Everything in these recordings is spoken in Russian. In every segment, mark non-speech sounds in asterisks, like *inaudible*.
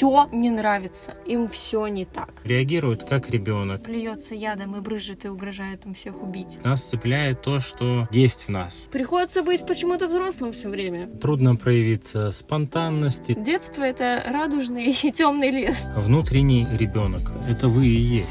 все не нравится, им все не так. Реагирует как ребенок. Плюется ядом и брыжет и угрожает им всех убить. Нас цепляет то, что есть в нас. Приходится быть почему-то взрослым все время. Трудно проявиться спонтанности. Детство — это радужный и *laughs* темный лес. Внутренний ребенок. Это вы и есть.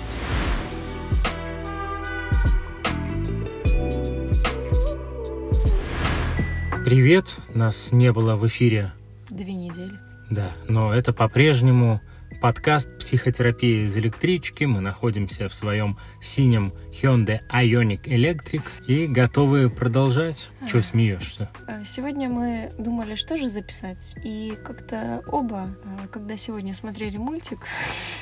Привет, нас не было в эфире. Две недели. Да, но это по-прежнему подкаст «Психотерапия из электрички». Мы находимся в своем синем Hyundai Ioniq Electric и готовы продолжать. А. Чего смеешься? А, сегодня мы думали, что же записать. И как-то оба, а, когда сегодня смотрели мультик,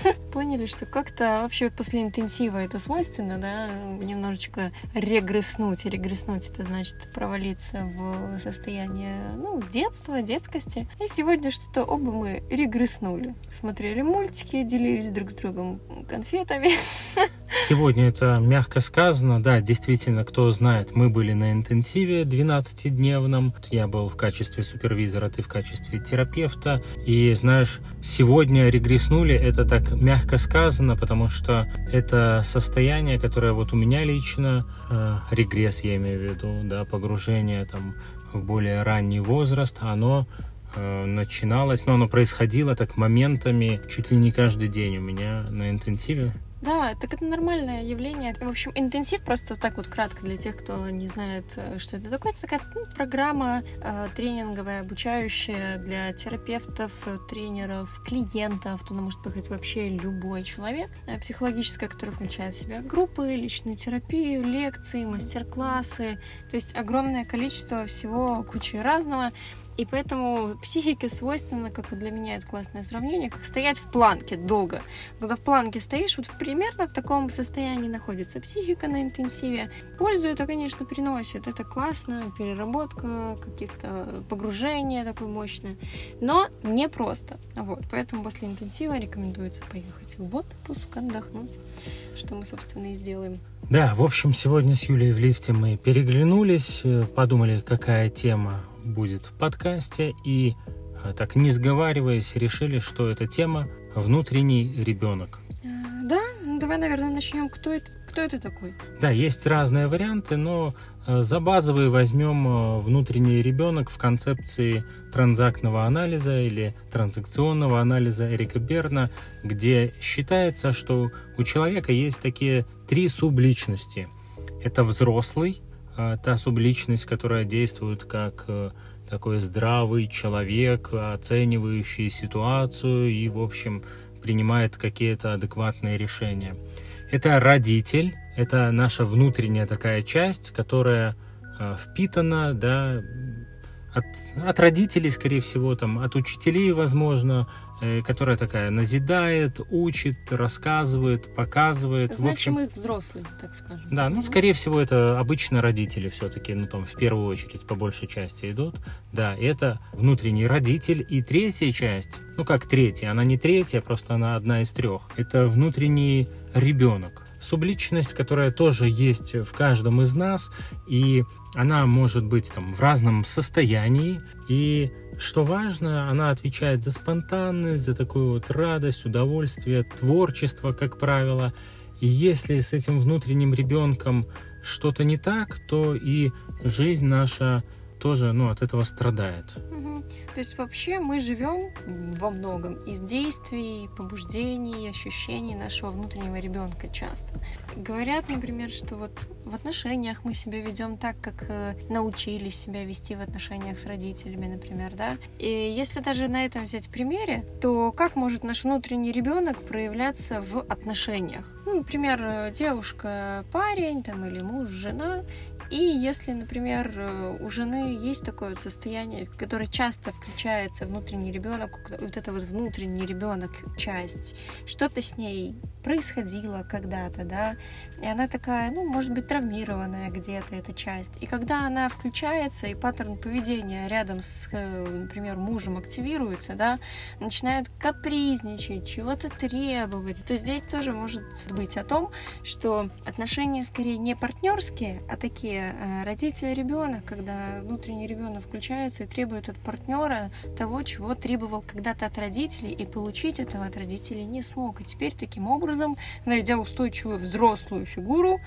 *laughs* поняли, что как-то вообще после интенсива это свойственно, да, немножечко регресснуть. Регресснуть это значит провалиться в состояние, ну, детства, детскости. И сегодня что-то оба мы регресснули. Смотрели мультики, делились друг с другом конфетами. *laughs* Сегодня это мягко сказано. Да, действительно, кто знает, мы были на интенсиве 12-дневном. Я был в качестве супервизора, ты в качестве терапевта. И знаешь, сегодня регресснули, это так мягко сказано, потому что это состояние, которое вот у меня лично, э, регресс я имею в виду, да, погружение там в более ранний возраст, оно начиналось, но оно происходило так моментами чуть ли не каждый день у меня на интенсиве. Да, так это нормальное явление. В общем, интенсив просто так вот кратко для тех, кто не знает, э, что это такое. Это такая ну, программа э, тренинговая, обучающая для терапевтов, э, тренеров, клиентов. Туда может поехать вообще любой человек. Э, психологическая, которая включает в себя группы, личную терапию, лекции, мастер-классы. То есть огромное количество всего, куча разного. И поэтому психике свойственно, как вот для меня это классное сравнение, как стоять в планке долго. Когда в планке стоишь, вот примерно в таком состоянии находится психика на интенсиве. Пользу это, конечно, приносит. Это классно, переработка каких-то погружения такое мощное. Но не просто. Вот, поэтому после интенсива рекомендуется поехать в отпуск, отдохнуть, что мы, собственно, и сделаем. Да, в общем, сегодня с Юлей в лифте мы переглянулись, э, подумали, какая тема будет в подкасте. И а, так не сговариваясь, решили, что эта тема внутренний ребенок. Э, да, ну давай, наверное, начнем. Кто это, кто это такой? Да, есть разные варианты, но э, за базовый возьмем э, внутренний ребенок в концепции транзактного анализа или транзакционного анализа Эрика Берна, где считается, что у человека есть такие три субличности. Это взрослый, а, та субличность, которая действует как э, такой здравый человек, оценивающий ситуацию и, в общем, принимает какие-то адекватные решения. Это родитель, это наша внутренняя такая часть, которая э, впитана, да, от, от родителей, скорее всего, там, от учителей, возможно, которая такая назидает, учит, рассказывает, показывает. Значимый в общем, взрослый, так скажем. Да, ну, скорее всего, это обычно родители все-таки, ну, там, в первую очередь, по большей части идут. Да, это внутренний родитель. И третья часть, ну, как третья, она не третья, просто она одна из трех. Это внутренний ребенок субличность, которая тоже есть в каждом из нас, и она может быть там в разном состоянии, и что важно, она отвечает за спонтанность, за такую вот радость, удовольствие, творчество, как правило. И если с этим внутренним ребенком что-то не так, то и жизнь наша тоже ну, от этого страдает. То есть вообще мы живем во многом из действий, побуждений, ощущений нашего внутреннего ребенка часто. Говорят, например, что вот в отношениях мы себя ведем так, как э, научились себя вести в отношениях с родителями, например, да. И если даже на этом взять примере, то как может наш внутренний ребенок проявляться в отношениях? Ну, например, девушка, парень, там, или муж, жена, и если, например, э, у жены есть такое вот состояние, которое часто включается внутренний ребенок, вот это вот внутренний ребенок часть, что-то с ней происходило когда-то, да, и она такая, ну, может быть, травмированная где-то эта часть. И когда она включается, и паттерн поведения рядом с, э, например, мужем активируется, да, начинает капризничать, чего-то требовать, то здесь тоже может быть о том, что отношения скорее не партнерские, а такие где э, родитель и ребенок, когда внутренний ребенок включается и требует от партнера того, чего требовал когда-то от родителей, и получить этого от родителей не смог. И теперь таким образом, найдя устойчивую взрослую фигуру,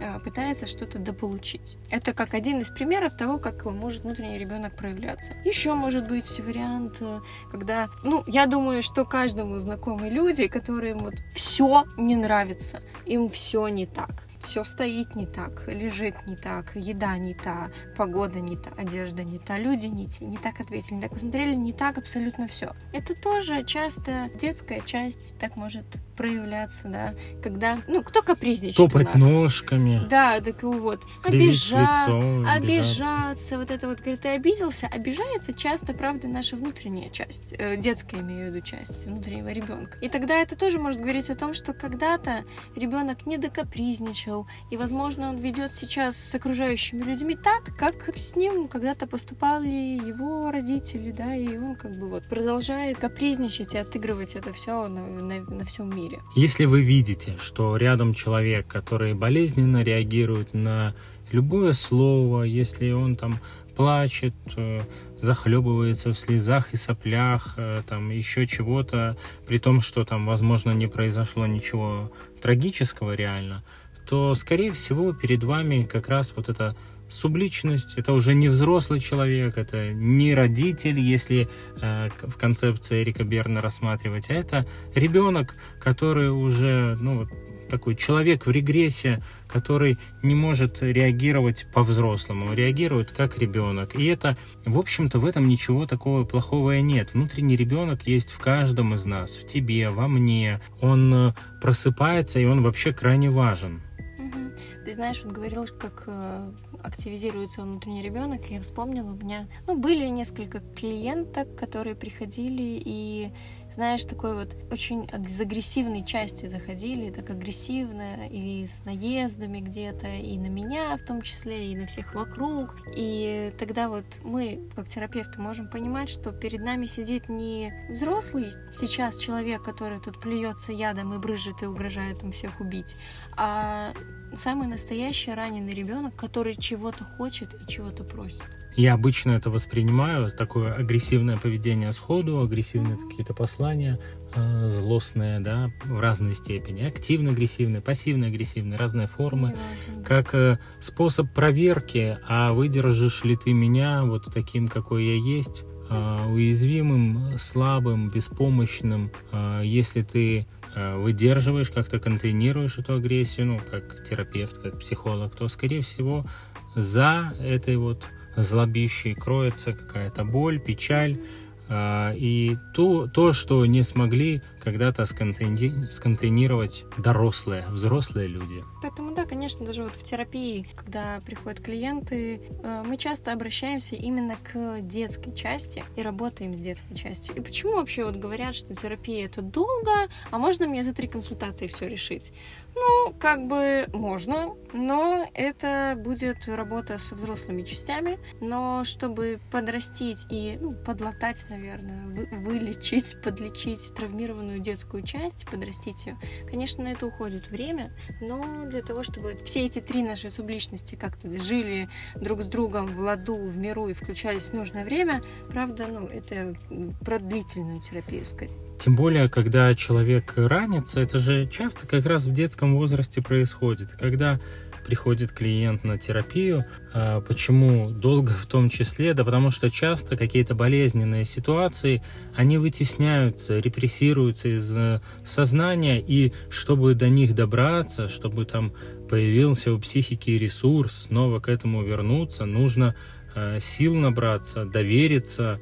э, пытается что-то дополучить. Это как один из примеров того, как может внутренний ребенок проявляться. Еще может быть вариант, э, когда, ну, я думаю, что каждому знакомы люди, которым вот все не нравится, им все не так все стоит не так, лежит не так, еда не та, погода не та, одежда не та, люди не те, не так ответили, не так посмотрели, не так абсолютно все. Это тоже часто детская часть так может проявляться, да, когда, ну, кто капризничает Топать ножками. Да, так вот, обижа... лицо, обижаться, вот это вот, когда ты обиделся, обижается часто, правда, наша внутренняя часть, э, детская, имею в виду, часть внутреннего ребенка. И тогда это тоже может говорить о том, что когда-то ребенок не докапризничал, и, возможно, он ведет сейчас с окружающими людьми так, как с ним когда-то поступали его родители, да, и он как бы вот продолжает капризничать и отыгрывать это все на, на, на всем мире мире. Если вы видите, что рядом человек, который болезненно реагирует на любое слово, если он там плачет, э, захлебывается в слезах и соплях, э, там еще чего-то, при том, что там, возможно, не произошло ничего трагического реально, то, скорее всего, перед вами как раз вот это субличность, это уже не взрослый человек, это не родитель, если э, в концепции Эрика Берна рассматривать, а это ребенок, который уже, ну, такой человек в регрессе, который не может реагировать по-взрослому, реагирует как ребенок. И это, в общем-то, в этом ничего такого плохого и нет. Внутренний ребенок есть в каждом из нас, в тебе, во мне. Он э, просыпается, и он вообще крайне важен. Ты знаешь, вот говорил, как э, активизируется внутренний ребенок, я вспомнила, у меня, ну, были несколько клиенток, которые приходили и знаешь, такой вот очень из агрессивной части заходили, так агрессивно, и с наездами где-то, и на меня в том числе, и на всех вокруг. И тогда вот мы, как терапевты, можем понимать, что перед нами сидит не взрослый сейчас человек, который тут плюется ядом и брыжет и угрожает им всех убить, а самый настоящий раненый ребенок, который чего-то хочет и чего-то просит. Я обычно это воспринимаю, такое агрессивное поведение сходу, агрессивные какие-то послания, э, злостные, да, в разной степени. Активно-агрессивные, пассивно-агрессивные, разные формы, как э, способ проверки, а выдержишь ли ты меня вот таким, какой я есть, э, уязвимым, слабым, беспомощным, э, если ты выдерживаешь, как-то контейнируешь эту агрессию, ну, как терапевт, как психолог, то, скорее всего, за этой вот злобищей кроется какая-то боль, печаль, а, и то, то, что не смогли когда-то сконтейни- сконтейнировать дорослые, взрослые люди. Поэтому, да, конечно, даже вот в терапии, когда приходят клиенты, э, мы часто обращаемся именно к детской части и работаем с детской частью. И почему вообще вот говорят, что терапия это долго, а можно мне за три консультации все решить? Ну, как бы можно, но это будет работа со взрослыми частями. Но чтобы подрастить и ну, подлатать, наверное, вы, вылечить, подлечить травмированную детскую часть, подрастить ее, конечно, на это уходит время. Но для того, чтобы все эти три наши субличности как-то жили друг с другом в ладу, в миру и включались в нужное время, правда, ну, это про длительную терапию скорее. Тем более, когда человек ранится, это же часто как раз в детском возрасте происходит. Когда приходит клиент на терапию. А, почему долго в том числе? Да потому что часто какие-то болезненные ситуации, они вытесняются, репрессируются из э, сознания, и чтобы до них добраться, чтобы там появился у психики ресурс снова к этому вернуться, нужно э, сил набраться, довериться,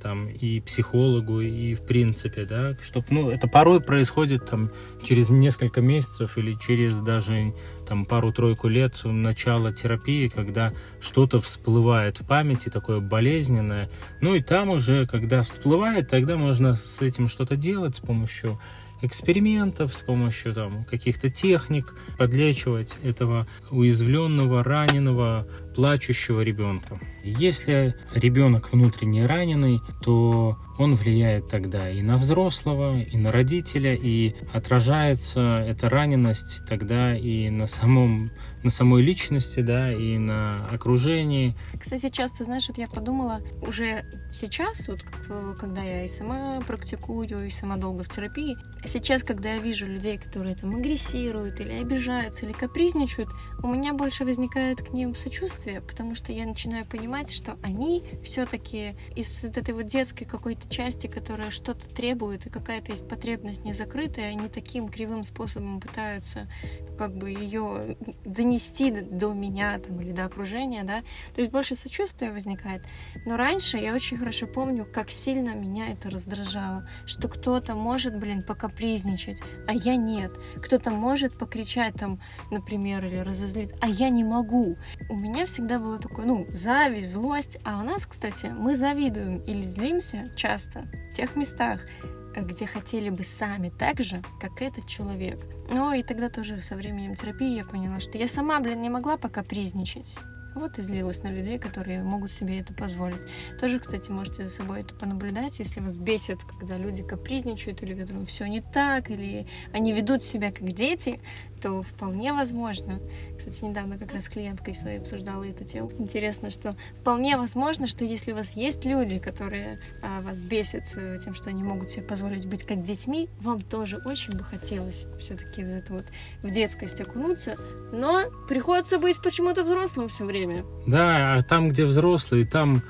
там и психологу, и в принципе, да, чтобы, ну, это порой происходит там через несколько месяцев или через даже там пару-тройку лет начала терапии, когда что-то всплывает в памяти, такое болезненное, ну и там уже, когда всплывает, тогда можно с этим что-то делать с помощью экспериментов, с помощью там, каких-то техник подлечивать этого уязвленного, раненого, плачущего ребенка. Если ребенок внутренне раненый, то он влияет тогда и на взрослого, и на родителя, и отражается эта раненость тогда и на самом на самой личности, да, и на окружении. Кстати, часто, знаешь, вот я подумала, уже сейчас, вот когда я и сама практикую, и сама долго в терапии, сейчас, когда я вижу людей, которые там агрессируют, или обижаются, или капризничают, у меня больше возникает к ним сочувствие, потому что я начинаю понимать, что они все-таки из этой вот детской какой-то части, которая что-то требует, и какая-то есть потребность не закрытая, они таким кривым способом пытаются как бы ее донести до меня там, или до окружения, да, то есть больше сочувствия возникает. Но раньше я очень хорошо помню, как сильно меня это раздражало, что кто-то может, блин, покапризничать, а я нет. Кто-то может покричать там, например, или разозлиться, а я не могу. У меня всегда было такое, ну, зависть, злость, а у нас, кстати, мы завидуем или злимся часто в тех местах, где хотели бы сами так же, как этот человек. Ну и тогда тоже со временем терапии я поняла, что я сама, блин, не могла пока призничать. Вот и злилась на людей, которые могут себе это позволить. Тоже, кстати, можете за собой это понаблюдать, если вас бесит, когда люди капризничают, или которым все не так, или они ведут себя как дети, то вполне возможно. Кстати, недавно как раз клиенткой своей обсуждала эту тему. Интересно, что вполне возможно, что если у вас есть люди, которые а, вас бесят э, тем, что они могут себе позволить быть как детьми, вам тоже очень бы хотелось все-таки вот это вот в детскость окунуться, но приходится быть почему-то взрослым все время. Да, а там, где взрослые, там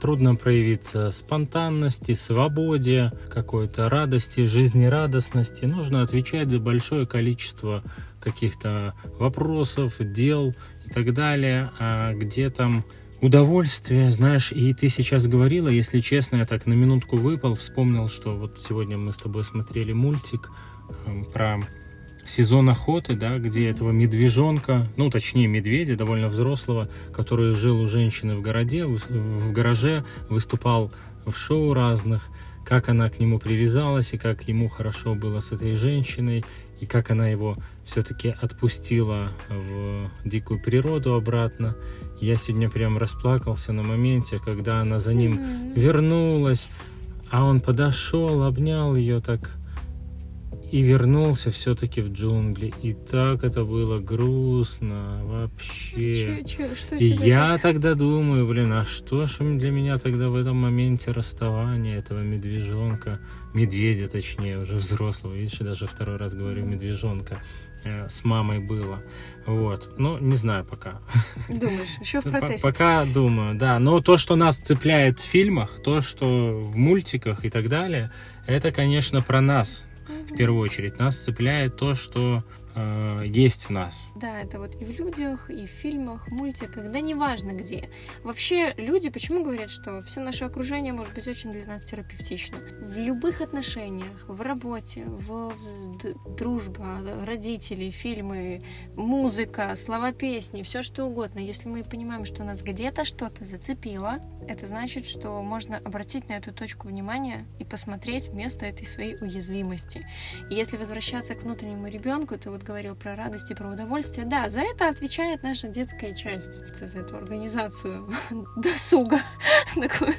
трудно проявиться спонтанности, свободе, какой-то радости, жизнерадостности. Нужно отвечать за большое количество каких-то вопросов, дел и так далее, а где там удовольствие, знаешь, и ты сейчас говорила, если честно, я так на минутку выпал, вспомнил, что вот сегодня мы с тобой смотрели мультик э, про сезон охоты, да, где этого медвежонка, ну, точнее, медведя, довольно взрослого, который жил у женщины в городе, в гараже, выступал в шоу разных, как она к нему привязалась, и как ему хорошо было с этой женщиной, и как она его все-таки отпустила в дикую природу обратно. Я сегодня прям расплакался на моменте, когда она за ним вернулась, а он подошел, обнял ее так и вернулся все-таки в джунгли. И так это было грустно вообще. Чё, чё, что и я так? тогда думаю, блин, а что ж для меня тогда в этом моменте расставания этого медвежонка, медведя точнее, уже взрослого, видишь, даже второй раз говорю медвежонка, э, с мамой было. Вот. Ну, не знаю пока. Думаешь, еще в процессе? Пока думаю, да. Но то, что нас цепляет в фильмах, то, что в мультиках и так далее, это, конечно, про нас в первую очередь. Нас цепляет то, что э, есть в нас. Да, это вот и в людях, и в фильмах, мультиках, да неважно где. Вообще люди почему говорят, что все наше окружение может быть очень для нас терапевтично? В любых отношениях, в работе, в, дружба, родители, фильмы, музыка, слова песни, все что угодно. Если мы понимаем, что нас где-то что-то зацепило, это значит, что можно обратить на эту точку внимания и посмотреть место этой своей уязвимости. И если возвращаться к внутреннему ребенку, то вот вот говорил про радость и про удовольствие. Да, за это отвечает наша детская часть, за эту организацию *laughs* досуга, *laughs* такую,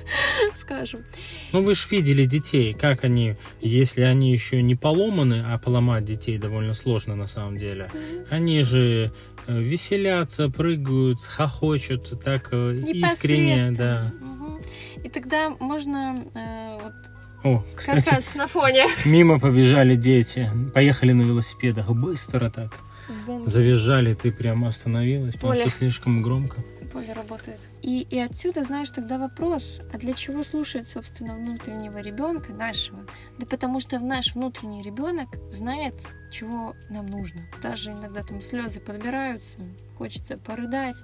скажем. Ну, вы же видели детей, как они, если они еще не поломаны, а поломать детей довольно сложно на самом деле, mm-hmm. они же э, веселятся, прыгают, хохочут так э, искренне, да. Угу. И тогда можно э, вот о, кстати, как раз на фоне. Мимо побежали дети, поехали на велосипедах, быстро так. Бум. Завизжали, ты прямо остановилась, потому что слишком громко. Поле работает. И, и отсюда, знаешь, тогда вопрос, а для чего слушать, собственно, внутреннего ребенка нашего? Да потому что наш внутренний ребенок знает, чего нам нужно. Даже иногда там слезы подбираются, хочется порыдать.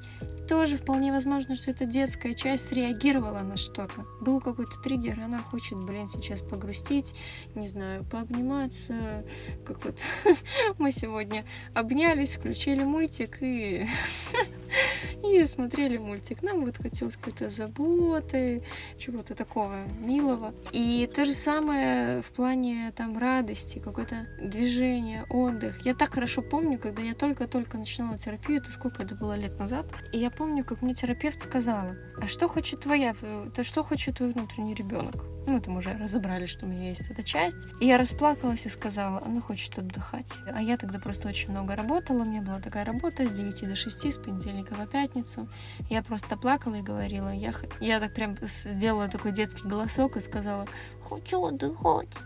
Тоже вполне возможно, что эта детская часть среагировала на что-то. Был какой-то триггер, она хочет, блин, сейчас погрустить, не знаю, пообниматься. Как вот *laughs* мы сегодня обнялись, включили мультик и, *laughs* и смотрели мультик. Нам вот хотелось какой-то заботы, чего-то такого милого. И то же самое в плане там радости, какое-то движение, отдых. Я так хорошо помню, когда я только-только начинала терапию, это сколько это было лет назад. И я помню, как мне терапевт сказала, а что хочет твоя, то что хочет твой внутренний ребенок? Мы там уже разобрали, что у меня есть эта часть. И я расплакалась и сказала, она хочет отдыхать. А я тогда просто очень много работала, у меня была такая работа с 9 до 6, с понедельника по пятницу. Я просто плакала и говорила, я, я так прям сделала такой детский голосок и сказала, хочу отдыхать.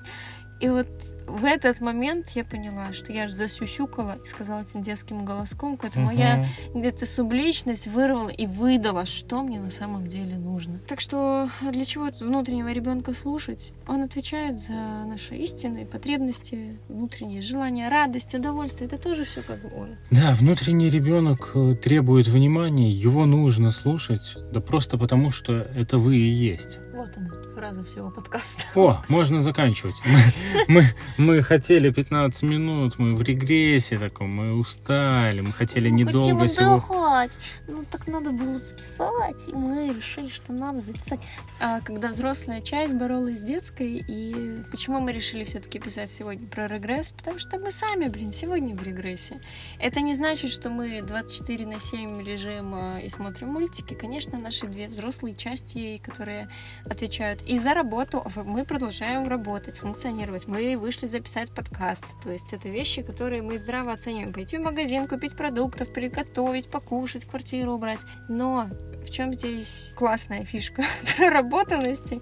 И вот в этот момент я поняла, что я же засюсюкала и сказала этим детским голоском, какая-то uh-huh. моя где-то субличность вырвала и выдала, что мне на самом деле нужно. Так что для чего внутреннего ребенка слушать? Он отвечает за наши истинные потребности, внутренние желания, радость, удовольствие. Это тоже все как бы он. Да, внутренний ребенок э, требует внимания, его нужно слушать, да просто потому, что это вы и есть. Вот она, фраза всего подкаста. О, можно заканчивать. Мы, мы, мы хотели 15 минут, мы в регрессе таком, мы устали, мы хотели мы недолго всего... Отдыхать. Ну, так надо было записать, и мы решили, что надо записать. А, когда взрослая часть боролась с детской, и почему мы решили все-таки писать сегодня про регресс? Потому что мы сами, блин, сегодня в регрессе. Это не значит, что мы 24 на 7 лежим а, и смотрим мультики. Конечно, наши две взрослые части, которые отвечают и за работу. Мы продолжаем работать, функционировать. Мы вышли записать подкаст. То есть это вещи, которые мы здраво оцениваем. Пойти в магазин, купить продуктов, приготовить, покушать, квартиру убрать. Но в чем здесь классная фишка *laughs* проработанности,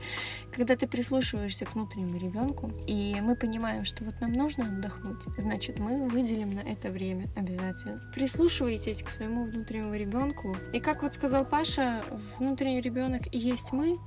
когда ты прислушиваешься к внутреннему ребенку, и мы понимаем, что вот нам нужно отдохнуть, значит, мы выделим на это время обязательно. Прислушивайтесь к своему внутреннему ребенку. И как вот сказал Паша, внутренний ребенок и есть мы,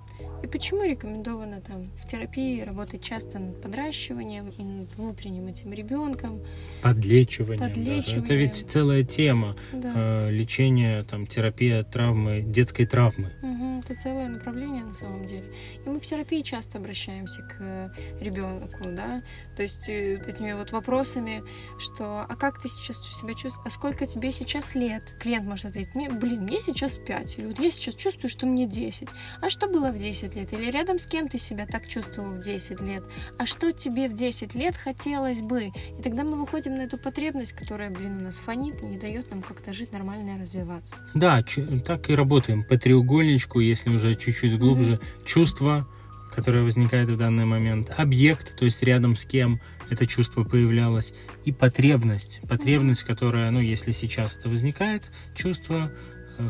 и почему рекомендовано там в терапии работать часто над подращиванием и над внутренним этим ребенком? Подлечиванием. Подлечиванием. Это ведь целая тема. Да. Э, лечение, там, терапия травмы, детской травмы. Угу, это целое направление на самом деле. И мы в терапии часто обращаемся к ребенку, да, то есть э, этими вот вопросами, что а как ты сейчас себя чувствуешь, а сколько тебе сейчас лет? Клиент может ответить, мне, блин, мне сейчас 5, или вот я сейчас чувствую, что мне 10. А что было в 10 лет? Или рядом с кем ты себя так чувствовал в 10 лет? А что тебе в 10 лет хотелось бы? И тогда мы выходим на эту потребность, которая, блин, у нас фонит и не дает нам как-то жить нормально и развиваться. Да, так и работаем по треугольничку, если уже чуть-чуть глубже. Mm-hmm. Чувство, которое возникает в данный момент, объект, то есть рядом с кем это чувство появлялось, и потребность, потребность, которая, ну, если сейчас это возникает, чувство,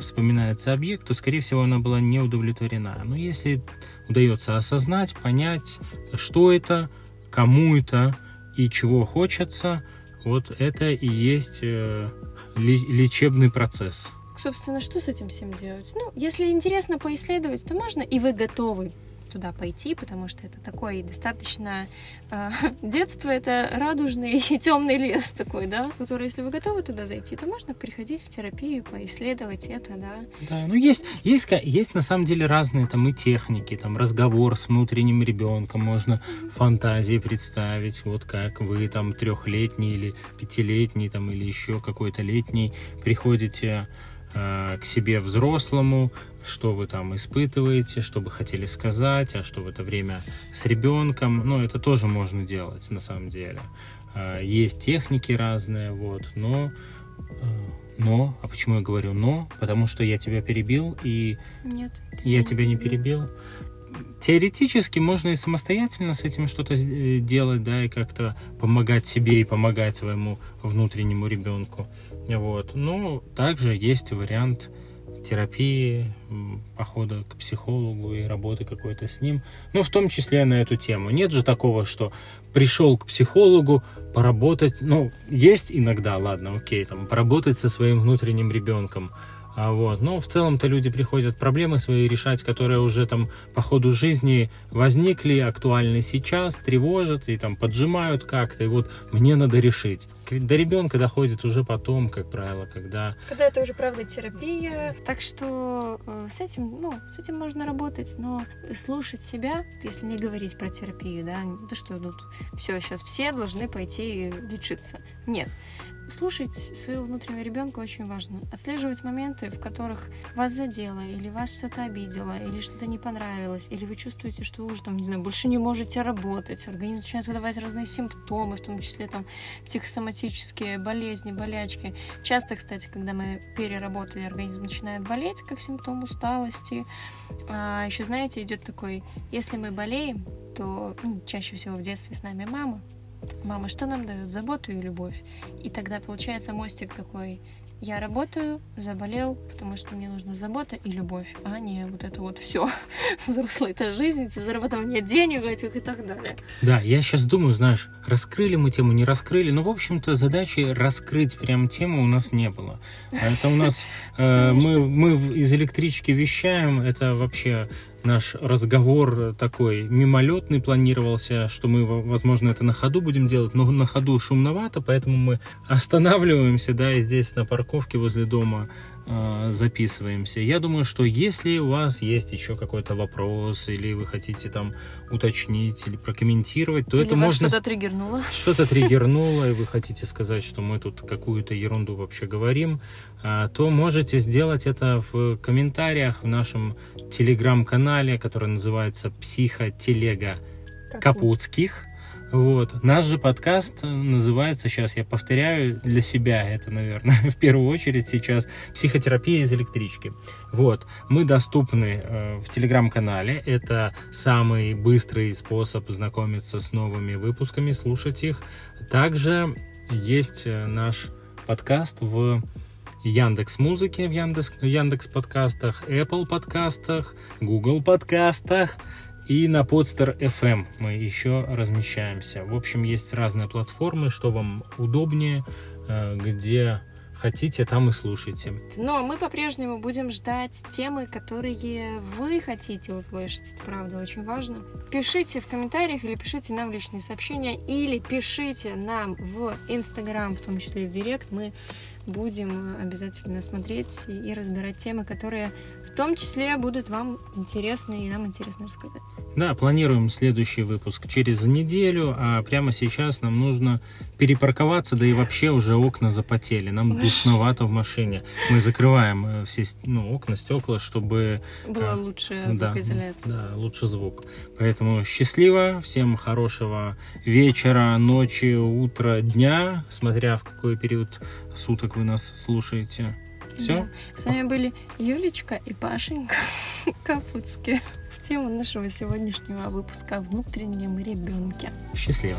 вспоминается объект, то, скорее всего, она была не удовлетворена. Но если удается осознать, понять, что это, кому это и чего хочется, вот это и есть э, лечебный процесс. Собственно, что с этим всем делать? Ну, если интересно поисследовать, то можно, и вы готовы туда пойти, потому что это такой достаточно... Э, *laughs* детство — это радужный и темный лес такой, да, который, если вы готовы туда зайти, то можно приходить в терапию, поисследовать это, да. Да, ну есть, есть, есть на самом деле разные там и техники, там разговор с внутренним ребенком, можно фантазии представить, вот как вы там трехлетний или пятилетний там или еще какой-то летний приходите к себе взрослому, что вы там испытываете, что бы хотели сказать, а что в это время с ребенком. Ну, это тоже можно делать на самом деле. Э, есть техники разные, вот, но э, но, а почему я говорю но? Потому что я тебя перебил и Нет, я тебя не перебил. Теоретически можно и самостоятельно с этим что-то делать, да, и как-то помогать себе и помогать своему внутреннему ребенку. Вот. Ну, также есть вариант терапии, похода к психологу и работы какой-то с ним, ну, в том числе на эту тему. Нет же такого, что пришел к психологу поработать, ну, есть иногда, ладно, окей, там, поработать со своим внутренним ребенком, а вот. Но в целом-то люди приходят проблемы свои решать, которые уже там по ходу жизни возникли, актуальны сейчас, тревожат и там поджимают как-то. И вот мне надо решить. До ребенка доходит уже потом, как правило, когда... Когда это уже, правда, терапия. Так что э, с этим, ну, с этим можно работать, но слушать себя, если не говорить про терапию, да, то, что тут все, сейчас все должны пойти лечиться. Нет слушать своего внутреннего ребенка очень важно. Отслеживать моменты в которых вас задело, или вас что-то обидело, или что-то не понравилось, или вы чувствуете, что вы уже там, не знаю, больше не можете работать, организм начинает выдавать разные симптомы, в том числе там психосоматические болезни, болячки. Часто, кстати, когда мы переработали, организм начинает болеть, как симптом усталости. А еще, знаете, идет такой, если мы болеем, то ну, чаще всего в детстве с нами мама. Мама что нам дает? Заботу и любовь. И тогда получается мостик такой, я работаю, заболел, потому что мне нужна забота и любовь, а не вот это вот все. *laughs* Взрослая это жизнь, зарабатывание денег этих и так далее. Да, я сейчас думаю, знаешь, раскрыли мы тему, не раскрыли, но, в общем-то, задачи раскрыть прям тему у нас не было. Это у нас... Э, *laughs* мы, мы из электрички вещаем, это вообще наш разговор такой мимолетный планировался, что мы, возможно, это на ходу будем делать, но на ходу шумновато, поэтому мы останавливаемся, да, и здесь на парковке возле дома э, записываемся. Я думаю, что если у вас есть еще какой-то вопрос, или вы хотите там уточнить или прокомментировать, то или это можно... что-то триггернуло. Что-то триггернуло, и вы хотите сказать, что мы тут какую-то ерунду вообще говорим, то можете сделать это в комментариях в нашем телеграм-канале, который называется «Психотелега Капутских». Вот. Наш же подкаст называется, сейчас я повторяю для себя это, наверное, *laughs* в первую очередь сейчас, «Психотерапия из электрички». Вот. Мы доступны э, в телеграм-канале. Это самый быстрый способ знакомиться с новыми выпусками, слушать их. Также есть э, наш подкаст в Яндекс Музыки, в Яндекс, Яндекс подкастах, Apple подкастах, Google подкастах и на Podster FM мы еще размещаемся. В общем, есть разные платформы, что вам удобнее, э, где хотите, там и слушайте. Но мы по-прежнему будем ждать темы, которые вы хотите услышать. Это правда очень важно. Пишите в комментариях или пишите нам личные сообщения, или пишите нам в Инстаграм, в том числе и в Директ. Мы будем обязательно смотреть и разбирать темы, которые в том числе будут вам интересны и нам интересно рассказать. Да, планируем следующий выпуск через неделю, а прямо сейчас нам нужно перепарковаться, да и вообще уже окна запотели. Нам душновато в машине. Мы закрываем э, все ну, окна, стекла, чтобы... Была лучше звукоизоляция. Да, да, лучше звук. Поэтому счастливо, всем хорошего вечера, ночи, утра, дня, смотря в какой период суток вы нас слушаете. Все? Да. С вами были Юлечка и Пашенька Капутские в тему нашего сегодняшнего выпуска о внутреннем ребенке. Счастливо.